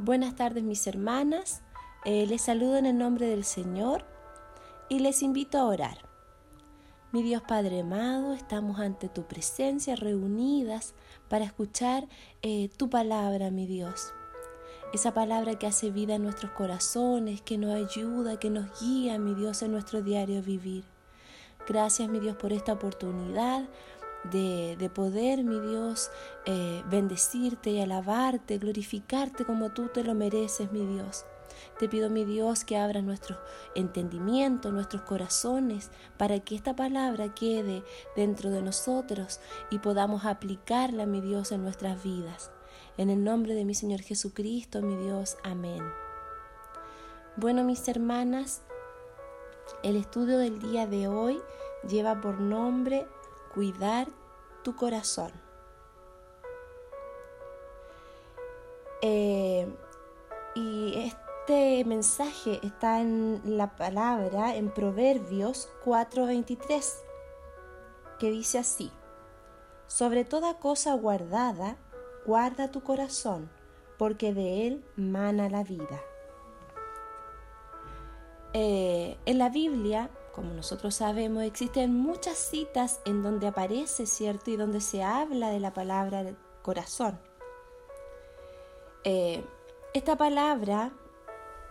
Buenas tardes mis hermanas, eh, les saludo en el nombre del Señor y les invito a orar. Mi Dios Padre amado, estamos ante tu presencia reunidas para escuchar eh, tu palabra, mi Dios. Esa palabra que hace vida en nuestros corazones, que nos ayuda, que nos guía, mi Dios, en nuestro diario vivir. Gracias, mi Dios, por esta oportunidad de, poder, mi Dios, eh, bendecirte y alabarte, glorificarte como tú te lo mereces, mi Dios. Te pido, mi Dios, que abras nuestro entendimiento, nuestros corazones, para que esta palabra quede dentro de nosotros y podamos aplicarla, mi Dios, en nuestras vidas. En el nombre de mi Señor Jesucristo, mi Dios. Amén. Bueno, mis hermanas, el estudio del día de hoy lleva por nombre Cuidar tu corazón. Eh, y este mensaje está en la palabra en Proverbios 4:23, que dice así, sobre toda cosa guardada, guarda tu corazón, porque de él mana la vida. Eh, en la Biblia como nosotros sabemos, existen muchas citas en donde aparece, ¿cierto? Y donde se habla de la palabra corazón. Eh, esta palabra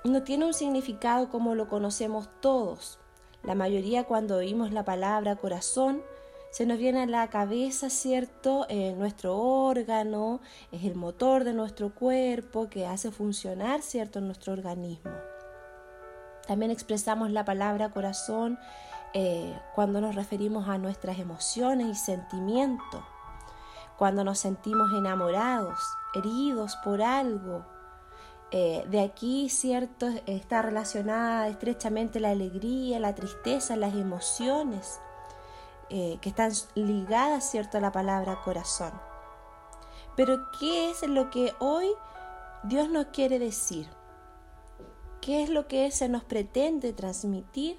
no tiene un significado como lo conocemos todos. La mayoría cuando oímos la palabra corazón, se nos viene a la cabeza, ¿cierto? Eh, nuestro órgano, es el motor de nuestro cuerpo que hace funcionar, ¿cierto?, nuestro organismo. También expresamos la palabra corazón eh, cuando nos referimos a nuestras emociones y sentimientos, cuando nos sentimos enamorados, heridos por algo. Eh, de aquí, cierto, está relacionada estrechamente la alegría, la tristeza, las emociones eh, que están ligadas, cierto, a la palabra corazón. Pero, ¿qué es lo que hoy Dios nos quiere decir? ¿Qué es lo que se nos pretende transmitir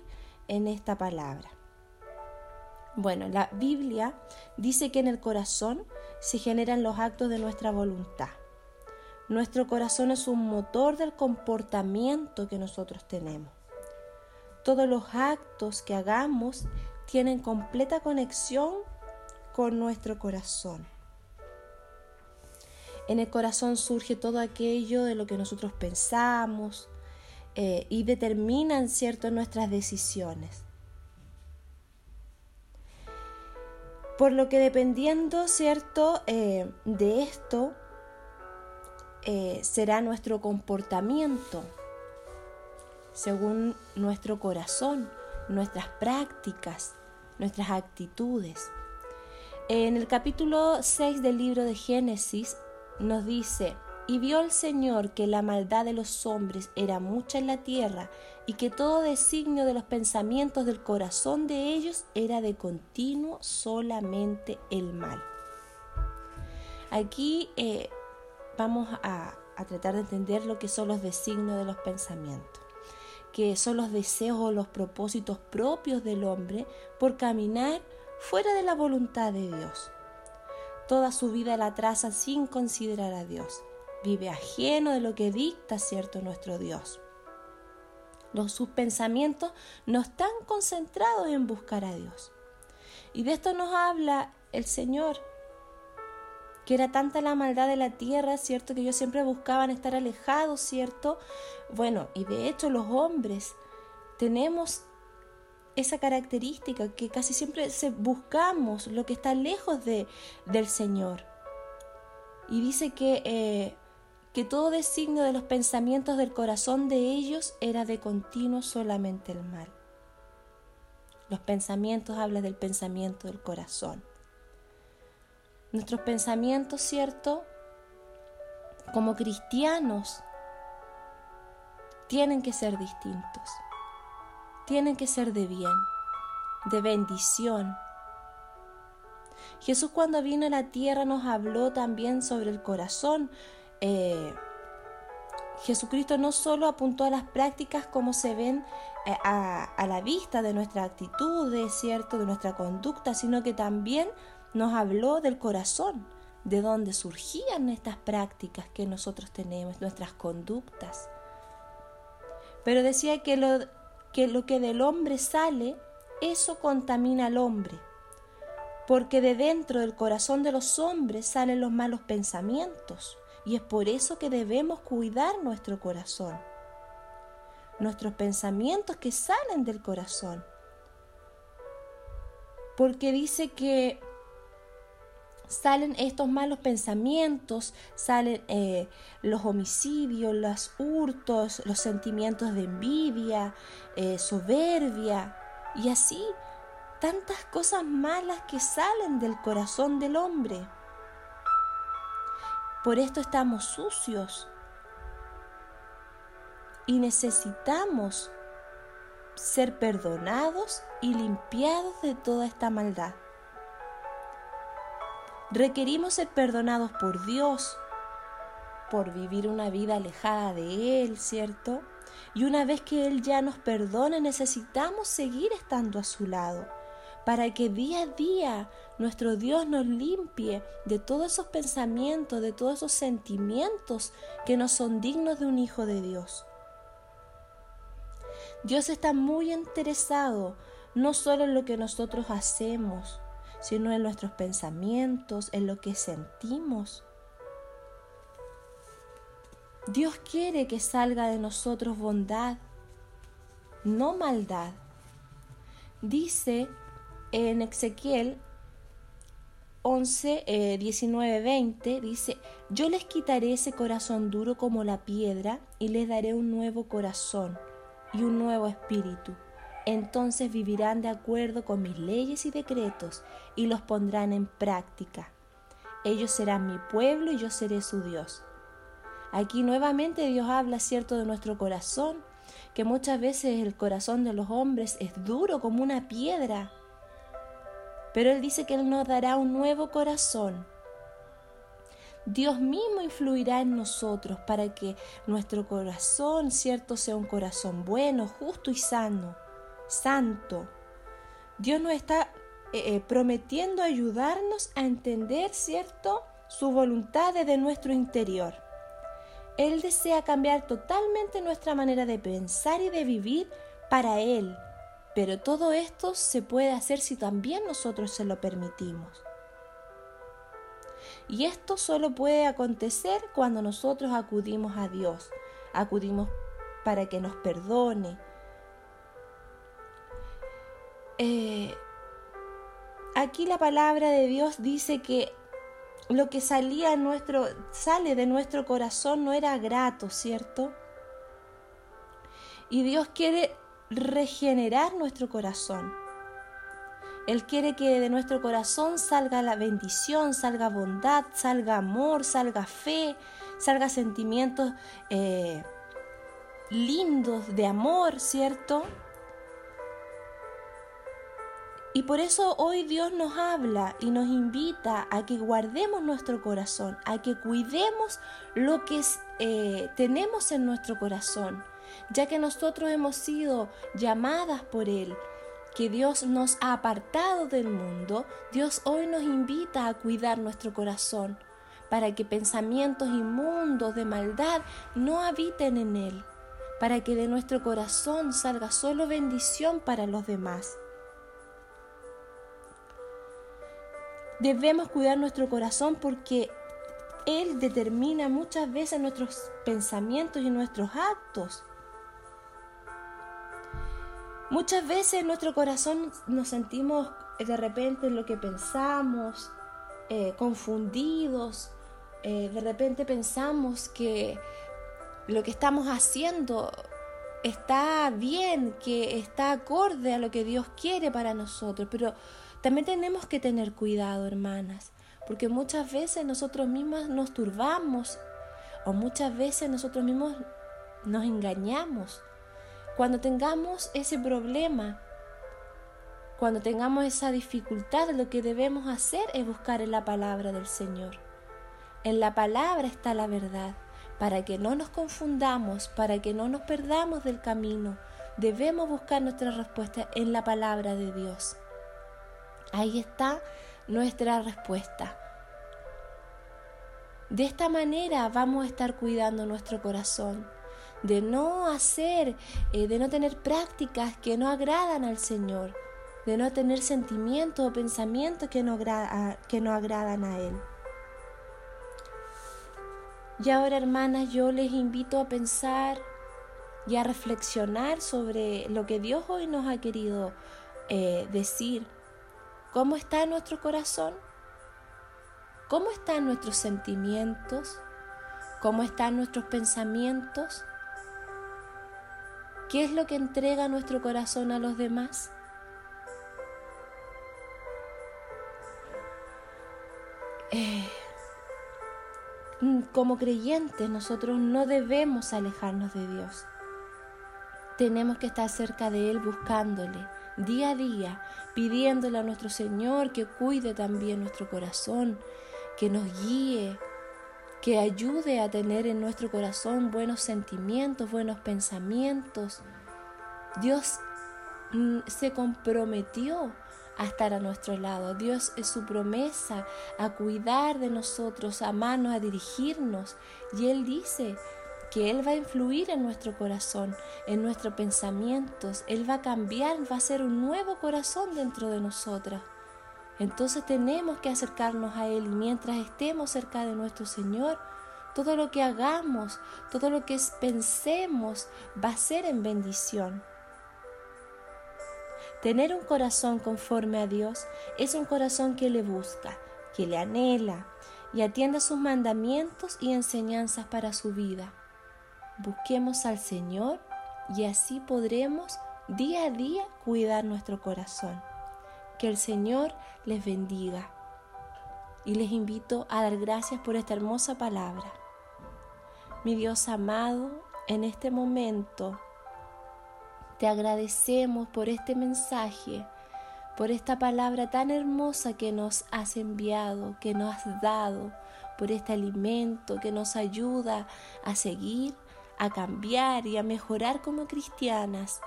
en esta palabra? Bueno, la Biblia dice que en el corazón se generan los actos de nuestra voluntad. Nuestro corazón es un motor del comportamiento que nosotros tenemos. Todos los actos que hagamos tienen completa conexión con nuestro corazón. En el corazón surge todo aquello de lo que nosotros pensamos, eh, y determinan cierto nuestras decisiones. Por lo que dependiendo cierto eh, de esto eh, será nuestro comportamiento según nuestro corazón, nuestras prácticas, nuestras actitudes. En el capítulo 6 del libro de Génesis nos dice, y vio el Señor que la maldad de los hombres era mucha en la tierra, y que todo designio de los pensamientos del corazón de ellos era de continuo solamente el mal. Aquí eh, vamos a, a tratar de entender lo que son los designios de los pensamientos, que son los deseos o los propósitos propios del hombre por caminar fuera de la voluntad de Dios. Toda su vida la traza sin considerar a Dios vive ajeno de lo que dicta, cierto, nuestro Dios. Los, sus pensamientos no están concentrados en buscar a Dios. Y de esto nos habla el Señor, que era tanta la maldad de la tierra, ¿cierto? Que ellos siempre buscaban estar alejados, ¿cierto? Bueno, y de hecho los hombres tenemos esa característica que casi siempre buscamos lo que está lejos de, del Señor. Y dice que eh, que todo designio de los pensamientos del corazón de ellos era de continuo solamente el mal. Los pensamientos hablan del pensamiento del corazón. Nuestros pensamientos, ¿cierto? Como cristianos, tienen que ser distintos. Tienen que ser de bien, de bendición. Jesús cuando vino a la tierra nos habló también sobre el corazón, eh, Jesucristo no solo apuntó a las prácticas como se ven eh, a, la vista de nuestra actitud, ¿cierto? de nuestra conducta, sino que también nos habló del corazón, de dónde surgían estas prácticas que nosotros tenemos, nuestras conductas. Pero decía que, lo que del hombre sale, eso contamina al hombre, porque de dentro del corazón de los hombres salen los malos pensamientos, y es por eso que debemos cuidar nuestro corazón, nuestros pensamientos que salen del corazón, porque dice que salen estos malos pensamientos, salen eh, los homicidios, los hurtos, los sentimientos de envidia, eh, soberbia y así tantas cosas malas que salen del corazón del hombre. Por esto estamos sucios y necesitamos ser perdonados y limpiados de toda esta maldad. Requerimos ser perdonados por Dios, por vivir una vida alejada de Él, ¿cierto? Y una vez que Él ya nos perdone, necesitamos seguir estando a su lado, para que día a día nuestro Dios nos limpie de todos esos pensamientos, de todos esos sentimientos que no son dignos de un hijo de Dios. Dios está muy interesado no solo en lo que nosotros hacemos, sino en nuestros pensamientos, en lo que sentimos. Dios quiere que salga de nosotros bondad, no maldad. Dice en Ezequiel 11, 19, 20, dice, yo les quitaré ese corazón duro como la piedra y les daré un nuevo corazón y un nuevo espíritu entonces vivirán de acuerdo con mis leyes y decretos y los pondrán en práctica. Ellos serán mi pueblo y yo seré su Dios. Aquí nuevamente Dios habla cierto de nuestro corazón, que muchas veces el corazón de los hombres es duro como una piedra. Pero Él dice que Él nos dará un nuevo corazón. Dios mismo influirá en nosotros para que nuestro corazón, cierto, sea un corazón bueno, justo y sano santo. Dios nos está eh, eh, prometiendo ayudarnos a entender, ¿cierto?, su voluntad desde nuestro interior. Él desea cambiar totalmente nuestra manera de pensar y de vivir para Él, pero todo esto se puede hacer si también nosotros se lo permitimos. Y esto solo puede acontecer cuando nosotros acudimos a Dios, acudimos para que nos perdone, eh, aquí la palabra de Dios dice que lo que salía nuestro, sale de nuestro corazón no era grato, ¿cierto? Y Dios quiere regenerar nuestro corazón. Él quiere que de nuestro corazón salga la bendición, salga bondad, salga amor, salga fe, salga sentimientos eh, lindos de amor, ¿cierto? Y por eso hoy Dios nos habla y nos invita a que guardemos nuestro corazón, a que cuidemos lo que eh, tenemos en nuestro corazón, ya que nosotros hemos sido llamadas por Él, que Dios nos ha apartado del mundo, Dios hoy nos invita a cuidar nuestro corazón, para que pensamientos inmundos de maldad no habiten en Él, para que de nuestro corazón salga solo bendición para los demás. Debemos cuidar nuestro corazón porque Él determina muchas veces nuestros pensamientos y nuestros actos. Muchas veces en nuestro corazón nos sentimos de repente en lo que pensamos, eh, confundidos, eh, de repente pensamos que lo que estamos haciendo está bien, que está acorde a lo que Dios quiere para nosotros, pero también tenemos que tener cuidado, hermanas, porque muchas veces nosotros mismas nos turbamos o muchas veces nosotros mismos nos engañamos. Cuando tengamos ese problema, cuando tengamos esa dificultad, lo que debemos hacer es buscar en la palabra del Señor. En la palabra está la verdad, para que no nos confundamos, para que no nos perdamos del camino. Debemos buscar nuestra respuesta en la palabra de Dios. Ahí está nuestra respuesta. De esta manera vamos a estar cuidando nuestro corazón, de no hacer, eh, de no tener prácticas que no agradan al Señor, de no tener sentimientos o pensamientos que no, que no agradan a Él. Y ahora, hermanas, yo les invito a pensar y a reflexionar sobre lo que Dios hoy nos ha querido eh, decir. ¿Cómo está nuestro corazón? ¿Cómo están nuestros sentimientos? ¿Cómo están nuestros pensamientos? ¿Qué es lo que entrega nuestro corazón a los demás? Eh, como creyentes nosotros no debemos alejarnos de Dios. Tenemos que estar cerca de Él buscándole día a día, pidiéndole a nuestro Señor que cuide también nuestro corazón, que nos guíe, que ayude a tener en nuestro corazón buenos sentimientos, buenos pensamientos. Dios mm, se comprometió a estar a nuestro lado. Dios es su promesa a cuidar de nosotros, a amarnos, a dirigirnos. Y Él dice que Él va a influir en nuestro corazón, en nuestros pensamientos. Él va a cambiar, va a ser un nuevo corazón dentro de nosotras. Entonces tenemos que acercarnos a Él mientras estemos cerca de nuestro Señor, todo lo que hagamos, todo lo que pensemos va a ser en bendición. Tener un corazón conforme a Dios es un corazón que le busca, que le anhela y atiende sus mandamientos y enseñanzas para su vida. Busquemos al Señor y así podremos día a día cuidar nuestro corazón. Que el Señor les bendiga. Y les invito a dar gracias por esta hermosa palabra. Mi Dios amado, en este momento te agradecemos por este mensaje, por esta palabra tan hermosa que nos has enviado, que nos has dado, por este alimento que nos ayuda a seguir, a cambiar y a mejorar como cristianas.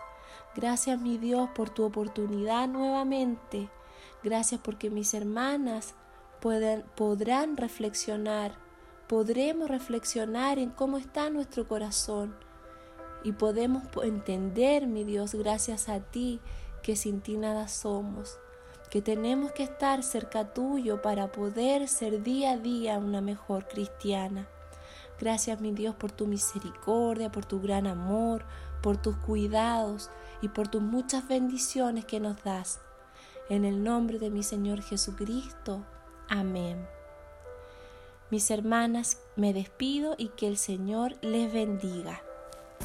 Gracias mi Dios por tu oportunidad nuevamente. Gracias porque mis hermanas pueden, podrán reflexionar, podremos reflexionar en cómo está nuestro corazón y podemos entender, mi Dios, gracias a ti, que sin ti nada somos, que tenemos que estar cerca tuyo para poder ser día a día una mejor cristiana. Gracias, mi Dios, por tu misericordia, por tu gran amor, por tus cuidados y por tus muchas bendiciones que nos das. En el nombre de mi Señor Jesucristo. Amén. Mis hermanas, me despido y que el Señor les bendiga.